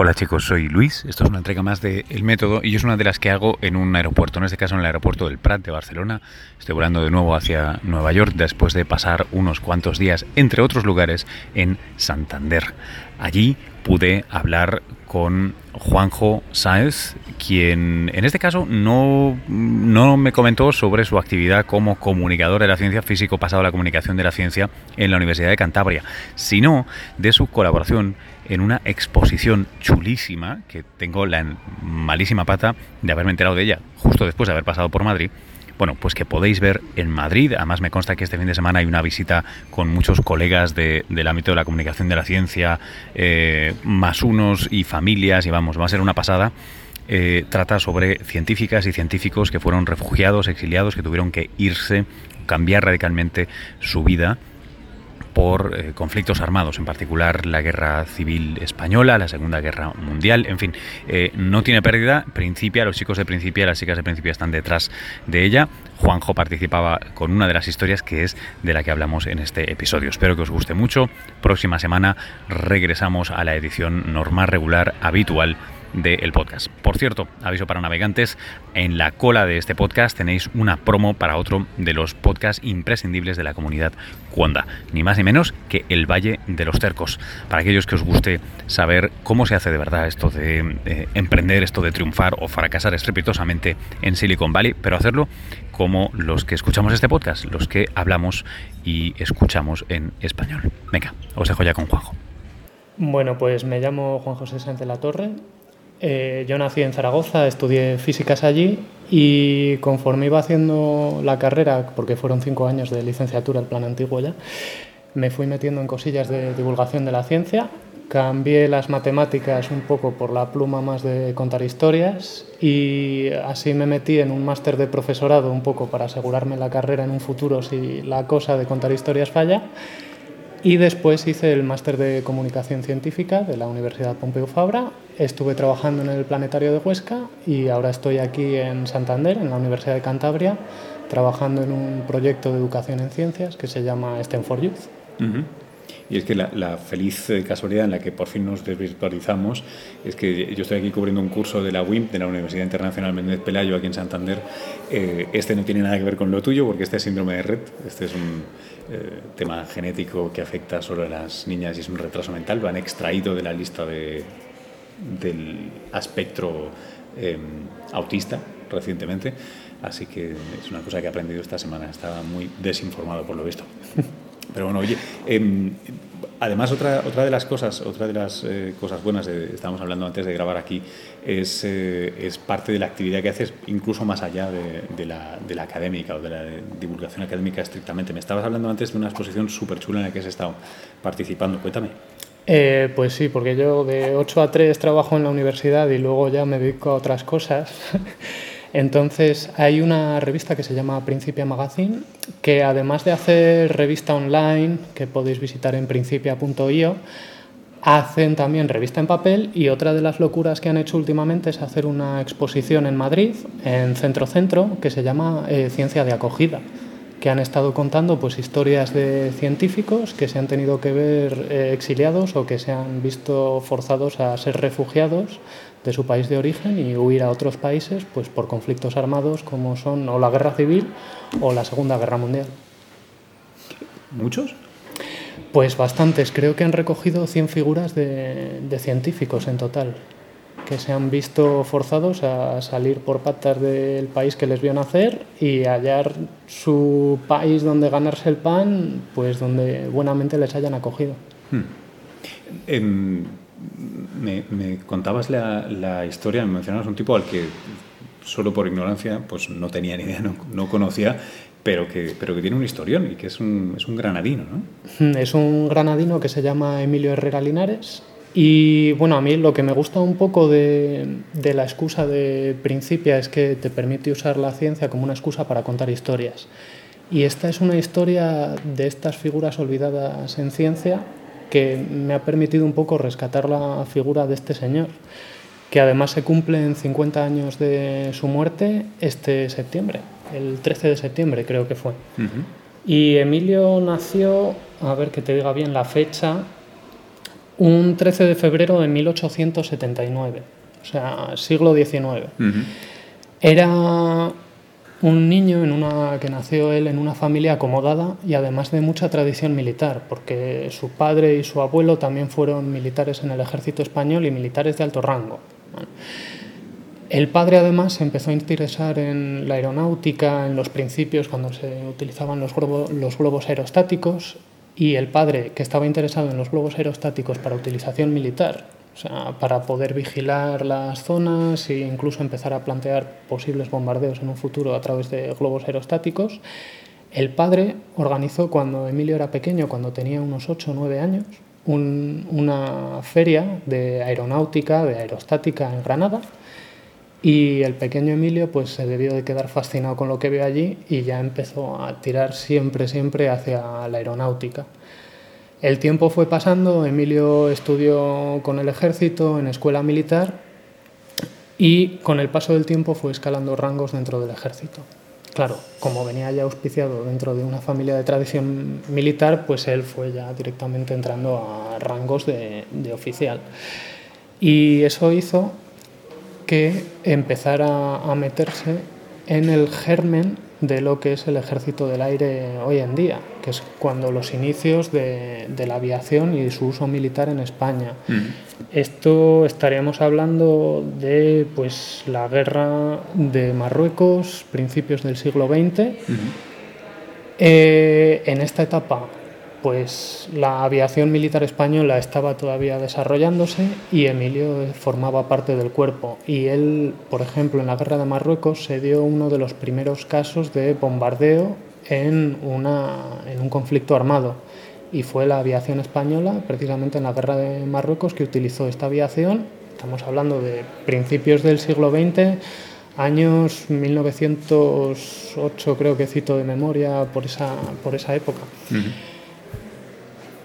Hola chicos, soy Luis, esto es una entrega más de El Método y es una de las que hago en un aeropuerto, en este caso en el aeropuerto del Prat de Barcelona. Estoy volando de nuevo hacia Nueva York después de pasar unos cuantos días, entre otros lugares, en Santander. Allí pude hablar con Juanjo Sáez, quien en este caso no, no me comentó sobre su actividad como comunicador de la ciencia físico pasado a la comunicación de la ciencia en la Universidad de Cantabria, sino de su colaboración en una exposición chulísima que tengo la malísima pata de haberme enterado de ella justo después de haber pasado por Madrid bueno, pues que podéis ver en Madrid. Además me consta que este fin de semana hay una visita con muchos colegas del ámbito de la comunicación de la ciencia, eh, más unos y familias, y vamos, va a ser una pasada. Eh, trata sobre científicas y científicos que fueron refugiados, exiliados, que tuvieron que irse, cambiar radicalmente su vida por eh, conflictos armados, en particular la guerra civil española, la Segunda Guerra Mundial, en fin, eh, no tiene pérdida. Principia, los chicos de Principia, las chicas de Principia están detrás de ella. Juanjo participaba con una de las historias que es de la que hablamos en este episodio. Espero que os guste mucho. Próxima semana regresamos a la edición normal, regular, habitual del podcast. Por cierto, aviso para navegantes, en la cola de este podcast tenéis una promo para otro de los podcasts imprescindibles de la comunidad Cuanda, ni más ni menos que El Valle de los Tercos. Para aquellos que os guste saber cómo se hace de verdad esto de eh, emprender, esto de triunfar o fracasar estrepitosamente en Silicon Valley, pero hacerlo como los que escuchamos este podcast, los que hablamos y escuchamos en español. Venga, os dejo ya con Juanjo. Bueno, pues me llamo Juan José Sánchez La Torre, eh, yo nací en Zaragoza, estudié físicas allí y conforme iba haciendo la carrera, porque fueron cinco años de licenciatura, el plan antiguo ya, me fui metiendo en cosillas de divulgación de la ciencia. Cambié las matemáticas un poco por la pluma más de contar historias y así me metí en un máster de profesorado un poco para asegurarme la carrera en un futuro si la cosa de contar historias falla. Y después hice el máster de comunicación científica de la Universidad Pompeu Fabra. Estuve trabajando en el Planetario de Huesca y ahora estoy aquí en Santander, en la Universidad de Cantabria, trabajando en un proyecto de educación en ciencias que se llama STEM for Youth. Y es que la, feliz eh, casualidad en la que por fin nos desvirtualizamos es que yo estoy aquí cubriendo un curso de la UIM, de la Universidad Internacional Méndez Pelayo, aquí en Santander. Eh, este no tiene nada que ver con lo tuyo, porque este es síndrome de Red. Este es un eh, tema genético que afecta solo a las niñas y es un retraso mental. Lo han extraído de la lista de, del espectro em, autista recientemente. Así que es una cosa que he aprendido esta semana. Estaba muy desinformado por lo visto. Pero bueno, oye, em, además otra, otra de las cosas, otra de las eh, cosas buenas, de, estábamos hablando antes de grabar aquí, es, eh, es, parte de la actividad que haces incluso más allá de, de, la, de, la, académica o de la divulgación académica estrictamente. Me estabas hablando antes de una exposición súper chula en la que has estado participando. Cuéntame. Eh, pues sí, porque yo de 8 a 3 trabajo en la universidad y luego ya me dedico a otras cosas. Entonces hay una revista que se llama Principia Magazine, que además de hacer revista online, que podéis visitar en principia.io, hacen también revista en papel y otra de las locuras que han hecho últimamente es hacer una exposición en Madrid, en Centro Centro, que se llama eh, Ciencia de Acogida que han estado contando pues historias de científicos que se han tenido que ver eh, exiliados o que se han visto forzados a ser refugiados de su país de origen y huir a otros países pues por conflictos armados como son o la guerra civil o la Segunda Guerra Mundial. ¿Muchos? Pues bastantes, creo que han recogido 100 figuras de, de científicos en total que se han visto forzados a salir por patas del país que les vio nacer y hallar su país donde ganarse el pan, pues donde buenamente les hayan acogido. Hmm. Em, me, contabas la, historia, me mencionabas un tipo al que solo por ignorancia pues no tenía ni idea, no, conocía, pero que, pero que tiene un historión y que es un, es un granadino, ¿no? Hmm, es un granadino que se llama Emilio Herrera Linares y bueno, a mí lo que me gusta un poco de, de, la excusa de Principia es que te permite usar la ciencia como una excusa para contar historias. Y esta es una historia de estas figuras olvidadas en ciencia que me ha permitido un poco rescatar la figura de este señor, que además se cumplen 50 años de su muerte este septiembre, el 13 de septiembre creo que fue. Y Emilio nació, a ver que te diga bien la fecha, un 13 de febrero de 1879, o sea, siglo XIX. Era un niño en una, que nació él en una familia acomodada y además de mucha tradición militar, porque su padre y su abuelo también fueron militares en el ejército español y militares de alto rango. El padre además se empezó a interesar en la aeronáutica, en los principios cuando se utilizaban los, los globos aerostáticos y el padre que estaba interesado en los globos aerostáticos para utilización militar o sea, para poder vigilar las zonas e incluso empezar a plantear posibles bombardeos en un futuro a través de globos aerostáticos. El padre organizó cuando Emilio era pequeño, cuando tenía unos 8 o 9 años, una feria de aeronáutica, de aerostática en Granada. Y el pequeño Emilio pues se debió de quedar fascinado con lo que vio allí y ya empezó a tirar siempre, siempre hacia la aeronáutica. El tiempo fue pasando, Emilio estudió con el ejército en escuela militar y con el paso del tiempo fue escalando rangos dentro del ejército. Claro, como venía ya auspiciado dentro de una familia de tradición militar, pues él fue ya directamente entrando a rangos de, oficial. Y eso hizo que empezara a meterse en el germen de lo que es el ejército del aire hoy en día, que es cuando los inicios de, la aviación y su uso militar en España. Esto estaríamos hablando de pues, la guerra de Marruecos, principios del siglo XX. Eh, en esta etapa pues la aviación militar española estaba todavía desarrollándose y Emilio formaba parte del cuerpo. Y él, por ejemplo, en la guerra de Marruecos se dio uno de los primeros casos de bombardeo en, en un conflicto armado. Y fue la aviación española, precisamente en la guerra de Marruecos, que utilizó esta aviación. Estamos hablando de principios del siglo XX, años 1908 creo que cito de memoria por esa, por esa época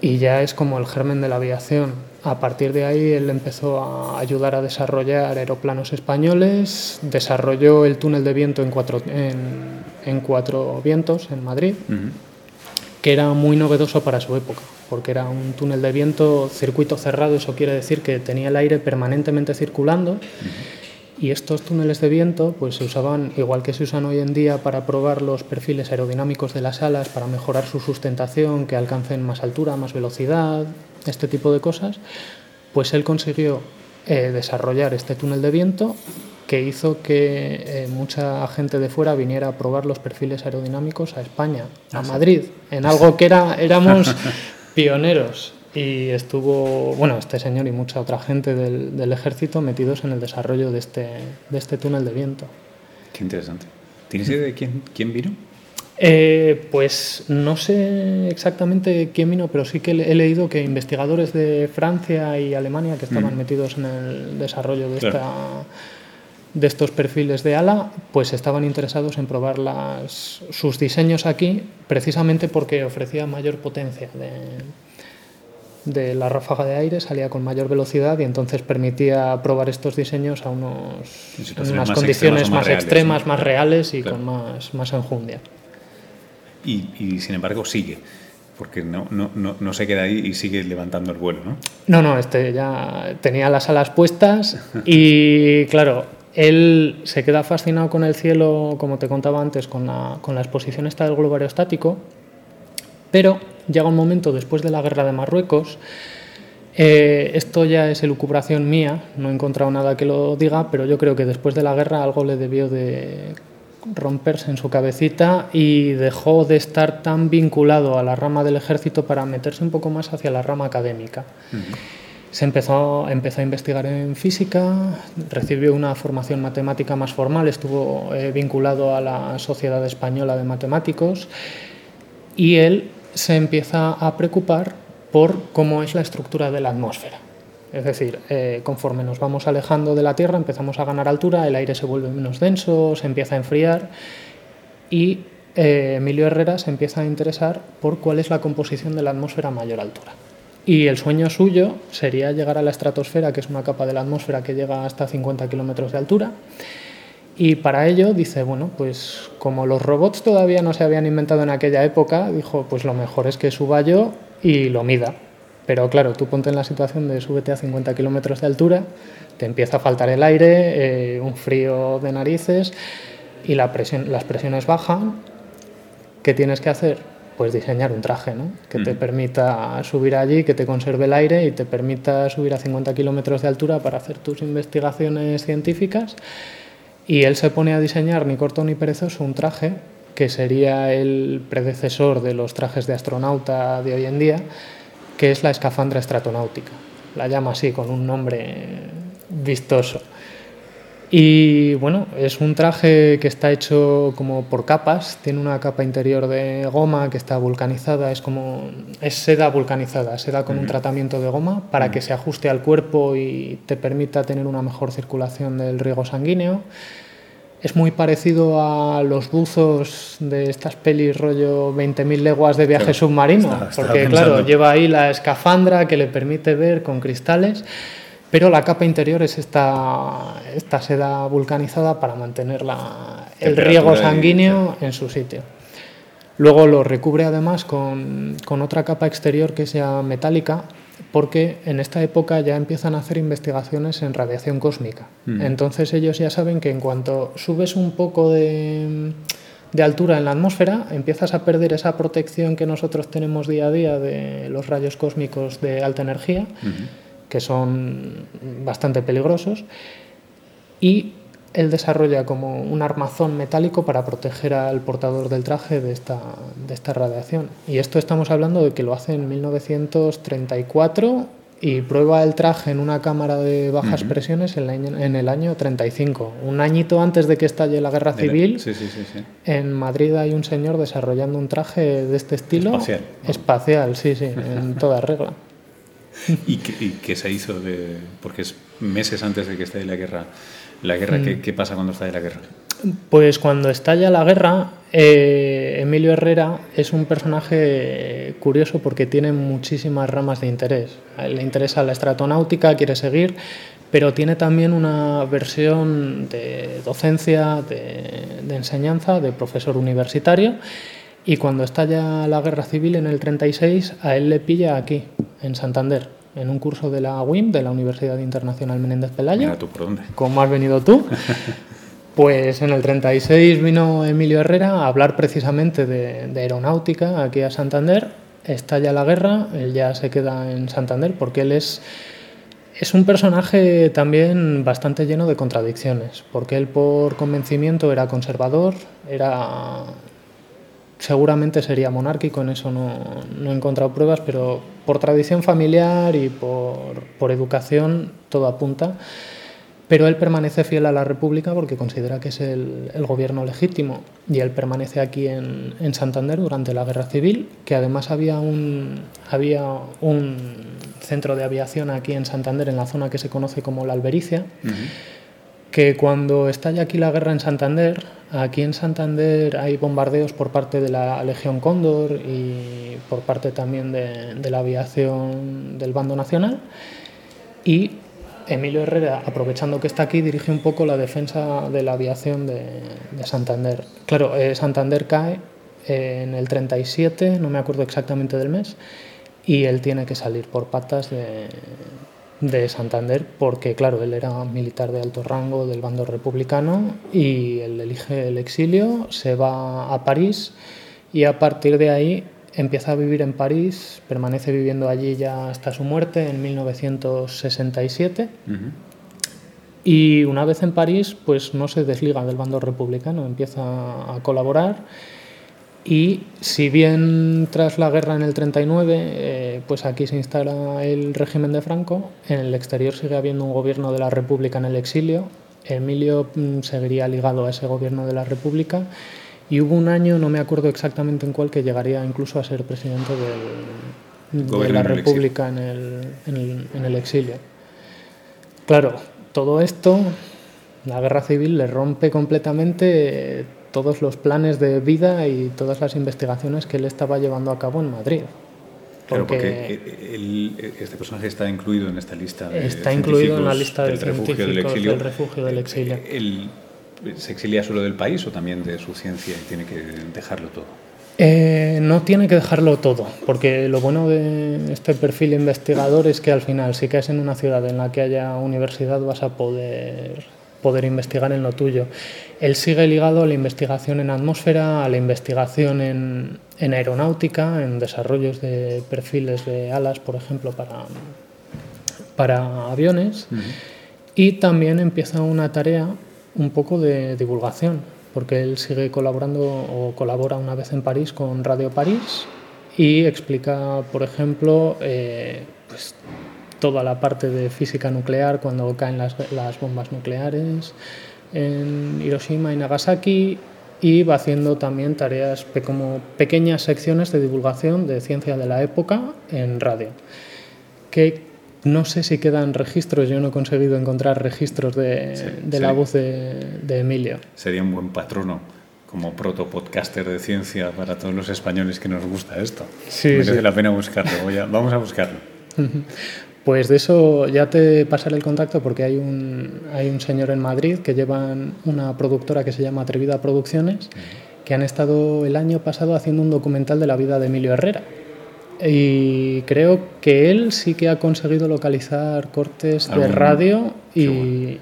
y ya es como el germen de la aviación. A partir de ahí él empezó a ayudar a desarrollar aeroplanos españoles, desarrolló el túnel de viento en cuatro, en, cuatro vientos en Madrid, que era muy novedoso para su época, porque era un túnel de viento circuito cerrado, eso quiere decir que tenía el aire permanentemente circulando. Y estos túneles de viento pues, se usaban, igual que se usan hoy en día, para probar los perfiles aerodinámicos de las alas, para mejorar su sustentación, que alcancen más altura, más velocidad, este tipo de cosas. Pues él consiguió eh, desarrollar este túnel de viento que hizo que eh, mucha gente de fuera viniera a probar los perfiles aerodinámicos a España, a ah, Madrid, en algo que era, éramos pioneros y estuvo, bueno, este señor y mucha otra gente del, del, ejército metidos en el desarrollo de este, de este túnel de viento. Qué interesante. ¿Tienes idea de quién, quién vino? Eh, pues no sé exactamente quién vino, pero sí que he leído que investigadores de Francia y Alemania que estaban mm. metidos en el desarrollo de, esta, de estos perfiles de ala, pues estaban interesados en probar las, sus diseños aquí, precisamente porque ofrecía mayor potencia de, de la ráfaga de aire salía con mayor velocidad y entonces permitía probar estos diseños a unos, unas condiciones más, extremas, más reales y con más, más enjundia. Y, sin embargo sigue, porque no, no, no, no, se queda ahí y sigue levantando el vuelo, ¿no? No, no, este ya tenía las alas puestas y claro, él se queda fascinado con el cielo, como te contaba antes, con la, con la exposición esta del globo aerostático, pero llega un momento después de la guerra de Marruecos, eh, esto ya es elucubración mía, no he encontrado nada que lo diga, pero yo creo que después de la guerra algo le debió de romperse en su cabecita y dejó de estar tan vinculado a la rama del ejército para meterse un poco más hacia la rama académica. Se empezó, empezó, a investigar en física, recibió una formación matemática más formal, estuvo eh, vinculado a la Sociedad Española de Matemáticos y él se empieza a preocupar por cómo es la estructura de la atmósfera. Es decir, eh, conforme nos vamos alejando de la Tierra, empezamos a ganar altura, el aire se vuelve menos denso, se empieza a enfriar y eh, Emilio Herrera se empieza a interesar por cuál es la composición de la atmósfera a mayor altura. Y el sueño suyo sería llegar a la estratosfera, que es una capa de la atmósfera que llega hasta 50 kilómetros de altura, y para ello dice, bueno, pues como los robots todavía no se habían inventado en aquella época, dijo, pues lo mejor es que suba yo y lo mida. Pero claro, tú ponte en la situación de súbete a 50 kilómetros de altura, te empieza a faltar el aire, eh, un frío de narices y la presión, las presiones bajan. ¿Qué tienes que hacer? Pues diseñar un traje ¿no? que te permita subir allí, que te conserve el aire y te permita subir a 50 kilómetros de altura para hacer tus investigaciones científicas. Y él se pone a diseñar, ni corto ni perezoso, un traje que sería el predecesor de los trajes de astronauta de hoy en día, que es la escafandra estratonáutica. La llama así, con un nombre vistoso. Y bueno, es un traje que está hecho como por capas, tiene una capa interior de goma que está vulcanizada, es como es seda vulcanizada, seda con un tratamiento de goma para que se ajuste al cuerpo y te permita tener una mejor circulación del riego sanguíneo. Es muy parecido a los buzos de estas pelis rollo 20.000 leguas de viaje submarino, porque claro, lleva ahí la escafandra que le permite ver con cristales, pero la capa interior es esta, esta seda vulcanizada para mantener el riego sanguíneo en su sitio. Luego lo recubre además con, con otra capa exterior que sea metálica porque en esta época ya empiezan a hacer investigaciones en radiación cósmica. Mm. Entonces ellos ya saben que en cuanto subes un poco de, altura en la atmósfera, empiezas a perder esa protección que nosotros tenemos día a día de los rayos cósmicos de alta energía, que son bastante peligrosos, y él desarrolla como un armazón metálico para proteger al portador del traje de esta, de esta radiación. Y esto estamos hablando de que lo hace en 1934 y prueba el traje en una cámara de bajas presiones en, en, el año 35. Un añito antes de que estalle la guerra civil, en Madrid hay un señor desarrollando un traje de este estilo. Espacial. Espacial, sí, sí, en toda regla. ¿Y qué, se hizo? De, porque es meses antes de que estalle la guerra la guerra, mm. ¿qué, pasa cuando estalla la guerra? Pues cuando estalla la guerra, eh, Emilio Herrera es un personaje curioso porque tiene muchísimas ramas de interés. Le interesa la estratonáutica, quiere seguir, pero tiene también una versión de docencia, de, de enseñanza, de profesor universitario. Y cuando estalla la guerra civil en el 36, a él le pilla aquí, en Santander en un curso de la UIM, de la Universidad Internacional Menéndez Pelayo. Mira tú por dónde. ¿Cómo has venido tú? pues en el 36 vino Emilio Herrera a hablar precisamente de, aeronáutica aquí a Santander. Estalla la guerra, él ya se queda en Santander porque él es, es un personaje también bastante lleno de contradicciones, porque él por convencimiento era conservador, era seguramente sería monárquico, en eso no, no, he encontrado pruebas, pero por tradición familiar y por, por, educación todo apunta. Pero él permanece fiel a la República porque considera que es el, gobierno legítimo y él permanece aquí en, en, Santander durante la Guerra Civil, que además había un, había un centro de aviación aquí en Santander, en la zona que se conoce como la Albericia que cuando estalla aquí la guerra en Santander, aquí en Santander hay bombardeos por parte de la Legión Cóndor y por parte también de, la aviación del bando nacional. Y Emilio Herrera, aprovechando que está aquí, dirige un poco la defensa de la aviación de, Santander. Claro, eh, Santander cae en el 37, no me acuerdo exactamente del mes, y él tiene que salir por patas de, de Santander porque, claro, él era militar de alto rango del bando republicano y él elige el exilio, se va a París y a partir de ahí empieza a vivir en París, permanece viviendo allí ya hasta su muerte en 1967. Y una vez en París, pues no se desliga del bando republicano, empieza a colaborar y si bien tras la guerra en el 39, eh, pues aquí se instala el régimen de Franco, en el exterior sigue habiendo un gobierno de la República en el exilio. Emilio mm, seguiría ligado a ese gobierno de la República y hubo un año, no me acuerdo exactamente en cuál, que llegaría incluso a ser presidente de la República en el, en el exilio. Claro, todo esto, la guerra civil le rompe completamente todos los planes de vida y todas las investigaciones que él estaba llevando a cabo en Madrid. Porque, porque este personaje está incluido en esta lista de Está incluido en la lista de del refugio del exilio. Del refugio del exilio. ¿Se exilia solo del país o también de su ciencia y tiene que dejarlo todo? Eh, no tiene que dejarlo todo, porque lo bueno de este perfil investigador es que al final, si caes en una ciudad en la que haya universidad, vas a poder, poder investigar en lo tuyo. Él sigue ligado a la investigación en atmósfera, a la investigación en, en aeronáutica, en desarrollos de perfiles de alas, por ejemplo, para, para aviones. Y también empieza una tarea un poco de divulgación porque él sigue colaborando o colabora una vez en París con Radio París y explica, por ejemplo, eh, pues, toda la parte de física nuclear cuando caen las, las, bombas nucleares en Hiroshima y Nagasaki y va haciendo también tareas como pequeñas secciones de divulgación de ciencia de la época en radio. Que no sé si quedan registros, yo no he conseguido encontrar registros de, la voz de, Emilio. Sería un buen patrono como proto-podcaster de ciencia para todos los españoles que nos gusta esto. Sí, Merece la pena buscarlo. vamos a buscarlo. Pues de eso ya te pasaré el contacto porque hay un, hay un señor en Madrid que lleva una productora que se llama Atrevida Producciones, que han estado el año pasado haciendo un documental de la vida de Emilio Herrera. Y creo que él sí que ha conseguido localizar cortes de radio y...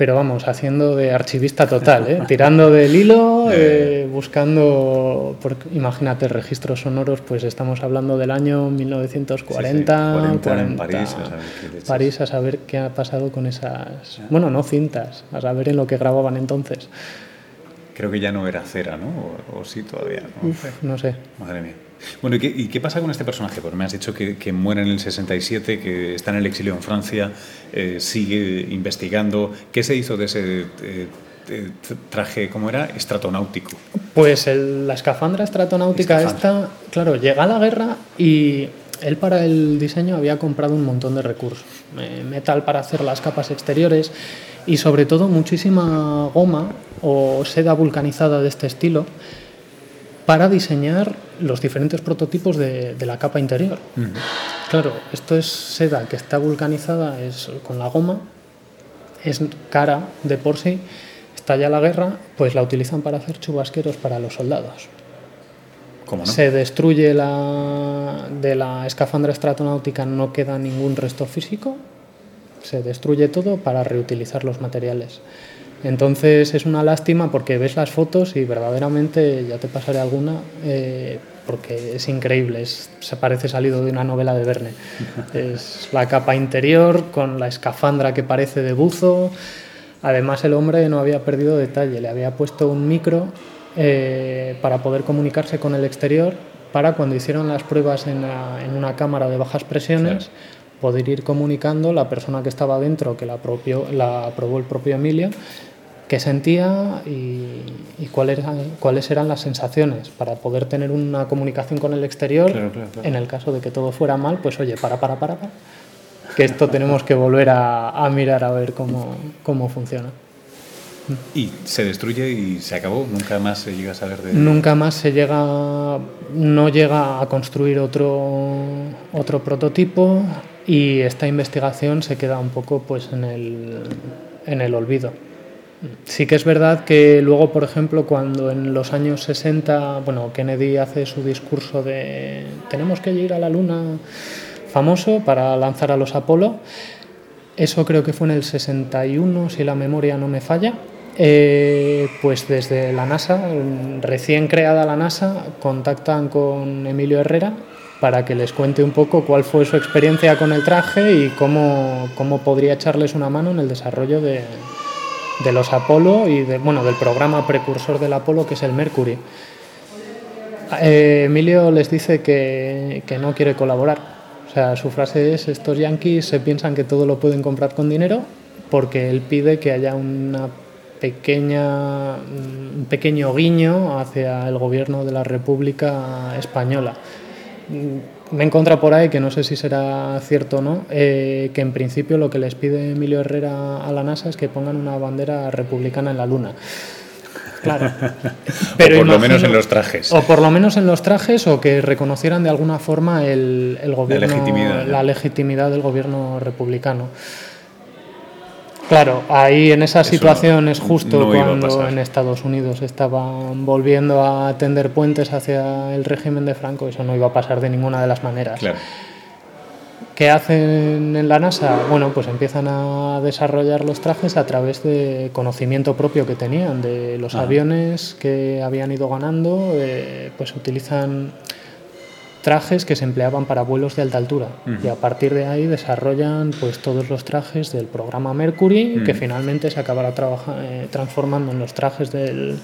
Pero vamos, haciendo de archivista total, ¿eh? tirando del hilo, eh, buscando, imagínate, registros sonoros, pues estamos hablando del año 1940, en París, a saber qué París, a saber qué ha pasado con esas, bueno, no cintas, a saber en lo que grababan entonces. Creo que ya no era cera, ¿no? O, sí todavía. ¿no? no sé. Madre mía. Bueno, ¿y qué, pasa con este personaje? Porque me has dicho que, muere en el 67, que está en el exilio en Francia, eh, sigue investigando. ¿Qué se hizo de ese eh, eh, traje, cómo era? Estratonáutico. Pues la escafandra estratonáutica esta, claro, llega a la guerra y él para el diseño había comprado un montón de recursos. metal para hacer las capas exteriores y sobre todo muchísima goma o seda vulcanizada de este estilo para diseñar los diferentes prototipos de, la capa interior. Claro, esto es seda que está vulcanizada es con la goma, es cara de por sí, estalla la guerra, pues la utilizan para hacer chubasqueros para los soldados. ¿Cómo no? Se destruye la, de la escafandra estratonáutica, no queda ningún resto físico, se destruye todo para reutilizar los materiales. Entonces es una lástima porque ves las fotos y verdaderamente, ya te pasaré alguna, eh, porque es increíble, se parece salido de una novela de Verne. Es la capa interior con la escafandra que parece de buzo. Además el hombre no había perdido detalle, le había puesto un micro eh, para poder comunicarse con el exterior para cuando hicieron las pruebas en, una cámara de bajas presiones. Poder ir comunicando la persona que estaba dentro, que la, propio, la aprobó el propio Emilio, qué sentía y, cuáles, eran, cuáles eran las sensaciones para poder tener una comunicación con el exterior. En el caso de que todo fuera mal, pues oye, para, para, para, para que esto tenemos que volver a, mirar a ver cómo, cómo, funciona. Y se destruye y se acabó, nunca más se llega a saber de... Nunca más se llega, no llega a construir otro, otro prototipo y esta investigación se queda un poco pues en el, en el olvido. Sí que es verdad que luego, por ejemplo, cuando en los años 60, bueno, Kennedy hace su discurso de tenemos que ir a la Luna famoso para lanzar a los Apolo, eso creo que fue en el 61, si la memoria no me falla, eh, pues desde la NASA, recién creada la NASA, contactan con Emilio Herrera para que les cuente un poco cuál fue su experiencia con el traje y cómo, cómo podría echarles una mano en el desarrollo de, de los Apolo y de, bueno, del programa precursor del Apolo que es el Mercury. Eh, Emilio les dice que, que, no quiere colaborar. O sea, su frase es, estos yankees se piensan que todo lo pueden comprar con dinero porque él pide que haya una pequeña, un pequeño guiño hacia el gobierno de la República Española me he encontrado por ahí, que no sé si será cierto o no, eh, que en principio lo que les pide Emilio Herrera a la NASA es que pongan una bandera republicana en la Luna. Claro. Pero o por lo menos en los trajes. O por lo menos en los trajes, o que reconocieran de alguna forma el, gobierno, la legitimidad, la legitimidad del gobierno republicano. Claro, ahí en esa situación es justo cuando en Estados Unidos estaban volviendo a tender puentes hacia el régimen de Franco, eso no iba a pasar de ninguna de las maneras. Claro. ¿Qué hacen en la NASA? Bueno, pues empiezan a desarrollar los trajes a través de conocimiento propio que tenían, de los aviones que habían ido ganando, eh, pues utilizan trajes que se empleaban para vuelos de alta altura y a partir de ahí desarrollan pues todos los trajes del programa Mercury que finalmente se acabará eh, transformando en los trajes del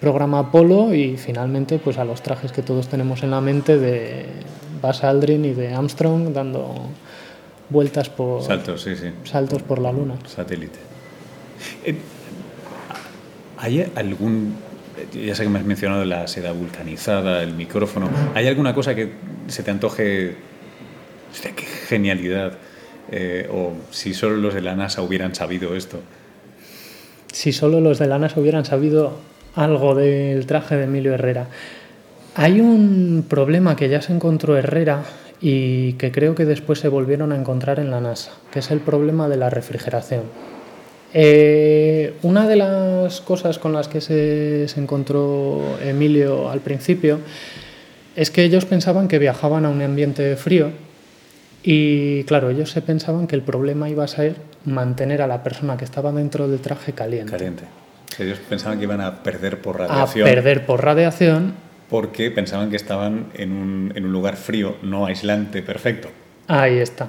programa Apolo y finalmente pues a los trajes que todos tenemos en la mente de Buzz Aldrin y de Armstrong dando vueltas por saltos, sí, sí. saltos por la luna. Satélite. Eh, ¿Hay algún ya sé que me has mencionado la seda vulcanizada, el micrófono. ¿Hay alguna cosa que se te antoje? Hostia, qué genialidad. Eh, o si solo los de la NASA hubieran sabido esto. Si solo los de la NASA hubieran sabido algo del traje de Emilio Herrera. Hay un problema que ya se encontró Herrera y que creo que después se volvieron a encontrar en la NASA, que es el problema de la refrigeración. Eh, una de las cosas con las que se, encontró Emilio al principio es que ellos pensaban que viajaban a un ambiente frío y claro, ellos se pensaban que el problema iba a ser mantener a la persona que estaba dentro del traje caliente. Caliente. Ellos pensaban que iban a perder por radiación. A perder por radiación. Porque pensaban que estaban en un, en un lugar frío, no aislante, perfecto. Ahí está.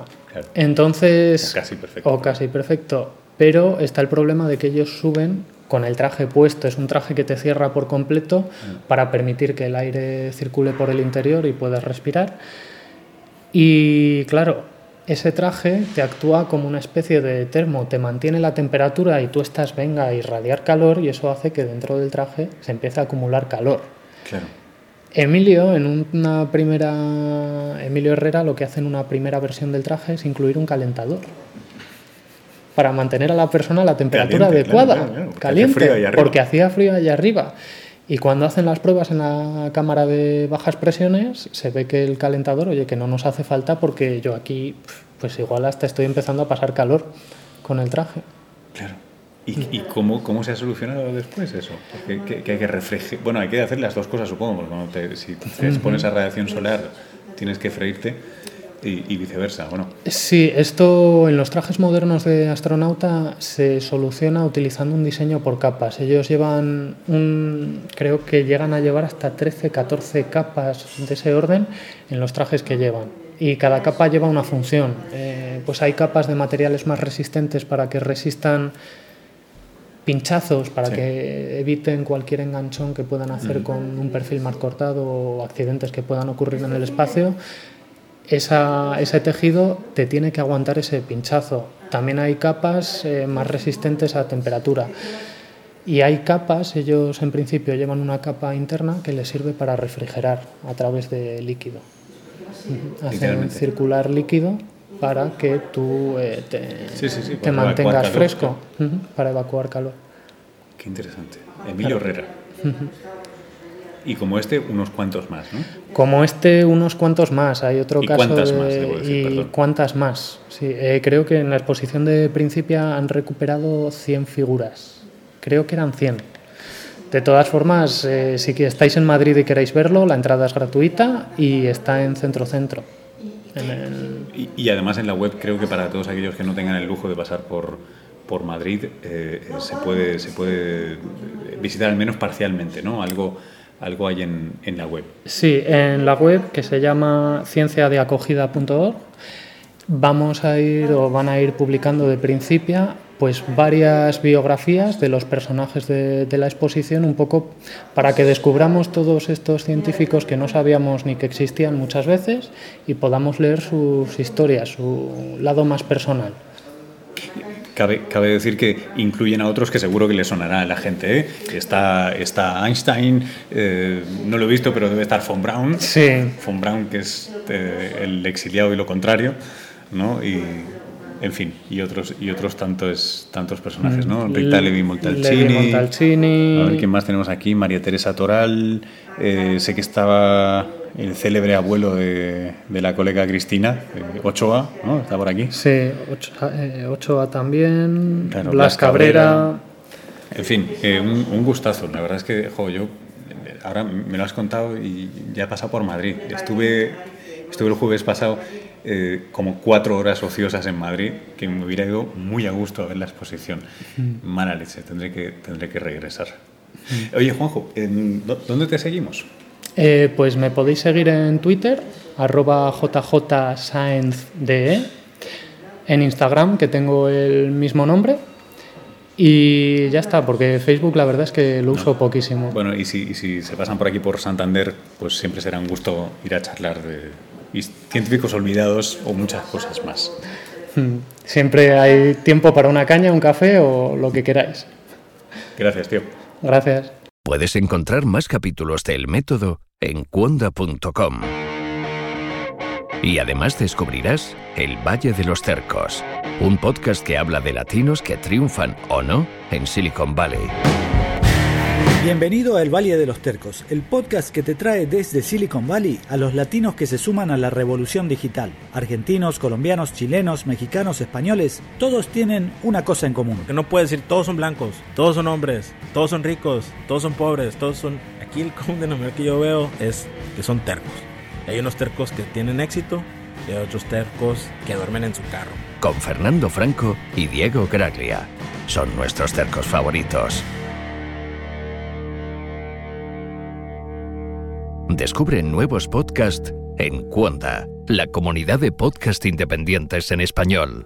Entonces. casi perfecto. O casi perfecto pero está el problema de que ellos suben con el traje puesto, es un traje que te cierra por completo mm. para permitir que el aire circule por el interior y puedas respirar. Y claro, ese traje te actúa como una especie de termo, te mantiene la temperatura y tú estás, venga, a irradiar calor y eso hace que dentro del traje se empiece a acumular calor. Claro. Emilio, en una primera. Emilio Herrera lo que hace en una primera versión del traje es incluir un calentador para mantener a la persona a la temperatura adecuada, caliente, porque hacía frío allá arriba. Y cuando hacen las pruebas en la cámara de bajas presiones, se ve que el calentador, oye, que no nos hace falta porque yo aquí, pues igual hasta estoy empezando a pasar calor con el traje. Claro. ¿Y, cómo, cómo, se ha solucionado después eso? Que, que, hay que refrigerar. Bueno, hay que hacer las dos cosas, supongo, porque si te expones a radiación solar, tienes que freírte y, viceversa, bueno. Sí, esto en los trajes modernos de astronauta se soluciona utilizando un diseño por capas. Ellos llevan un, creo que llegan a llevar hasta 13, 14 capas de ese orden en los trajes que llevan. Y cada capa lleva una función. Eh, pues hay capas de materiales más resistentes para que resistan pinchazos para que eviten cualquier enganchón que puedan hacer con un perfil más cortado o accidentes que puedan ocurrir en el espacio ese tejido te tiene que aguantar ese pinchazo. También hay capas eh, más resistentes a temperatura. Y hay capas, ellos en principio llevan una capa interna que les sirve para refrigerar a través de líquido. Hacen circular líquido para que tú eh, te, mantengas fresco, para evacuar calor. Qué interesante. Emilio Herrera. Y como este, unos cuantos más, ¿no? Como este, unos cuantos más. Hay otro ¿Y caso cuántas de... más, decir, ¿Y cuántas más? Sí, eh, creo que en la exposición de Principia han recuperado 100 figuras. Creo que eran 100. De todas formas, eh, si estáis en Madrid y queréis verlo, la entrada es gratuita y está en Centro Centro. y, además en la web creo que para todos aquellos que no tengan el lujo de pasar por, por Madrid, eh, se, puede, se puede visitar al menos parcialmente, ¿no? Algo algo hay en, en, la web. Sí, en la web que se llama cienciadeacogida.org vamos a ir o van a ir publicando de principio pues varias biografías de los personajes de, de, la exposición un poco para que descubramos todos estos científicos que no sabíamos ni que existían muchas veces y podamos leer sus historias, su lado más personal. Cabe, cabe, decir que incluyen a otros que seguro que le sonará a la gente. ¿eh? Está, está Einstein, eh, no lo he visto, pero debe estar von Braun. Sí. Von Braun, que es eh, el exiliado y lo contrario. ¿no? Y en fin, y otros y otros tantos tantos personajes, ¿no? Mm, Rita Levi Montalcini. Levi Montalcini. A ver quién más tenemos aquí, María Teresa Toral. eh, sé que estaba el célebre abuelo de, de la colega Cristina, eh, Ochoa, ¿no? Está por aquí. Sí, Ochoa, eh, Ochoa también. Claro, Blas. Cabrera. En fin, eh, un, un gustazo. La verdad es que, jo, yo eh, ahora me lo has contado y ya he pasado por Madrid. Estuve, estuve el jueves pasado eh, como cuatro horas ociosas en Madrid, que me hubiera ido muy a gusto a ver la exposición. Mala leche, tendré que, tendré que regresar. Oye, Juanjo, ¿en dó- ¿dónde te seguimos? Eh, pues me podéis seguir en Twitter, arroba jjscience.de, en Instagram, que tengo el mismo nombre, y ya está, porque Facebook la verdad es que lo uso poquísimo. Bueno, y si, y si se pasan por aquí por Santander, pues siempre será un gusto ir a charlar de y científicos olvidados o muchas cosas más. Mm, Siempre hay tiempo para una caña, un café o lo que queráis. Gracias, tío. Gracias. Puedes encontrar más capítulos de El Método en cuonda.com. Y además descubrirás El Valle de los Cercos, un podcast que habla de latinos que triunfan o no en Silicon Valley. Bienvenido a El Valle de los Tercos, el podcast que te trae desde Silicon Valley a los latinos que se suman a la revolución digital. Argentinos, colombianos, chilenos, mexicanos, españoles, todos tienen una cosa en común. Que no puedes decir todos son blancos, todos son hombres, todos son ricos, todos son pobres, todos son... Aquí el común denominador que yo veo es que son tercos. Hay unos tercos que tienen éxito y hay otros tercos que duermen en su carro. Con Fernando Franco y Diego Graglia. Son nuestros cercos favoritos. Descubre nuevos podcasts en Cuonda, la comunidad de podcast independientes en español.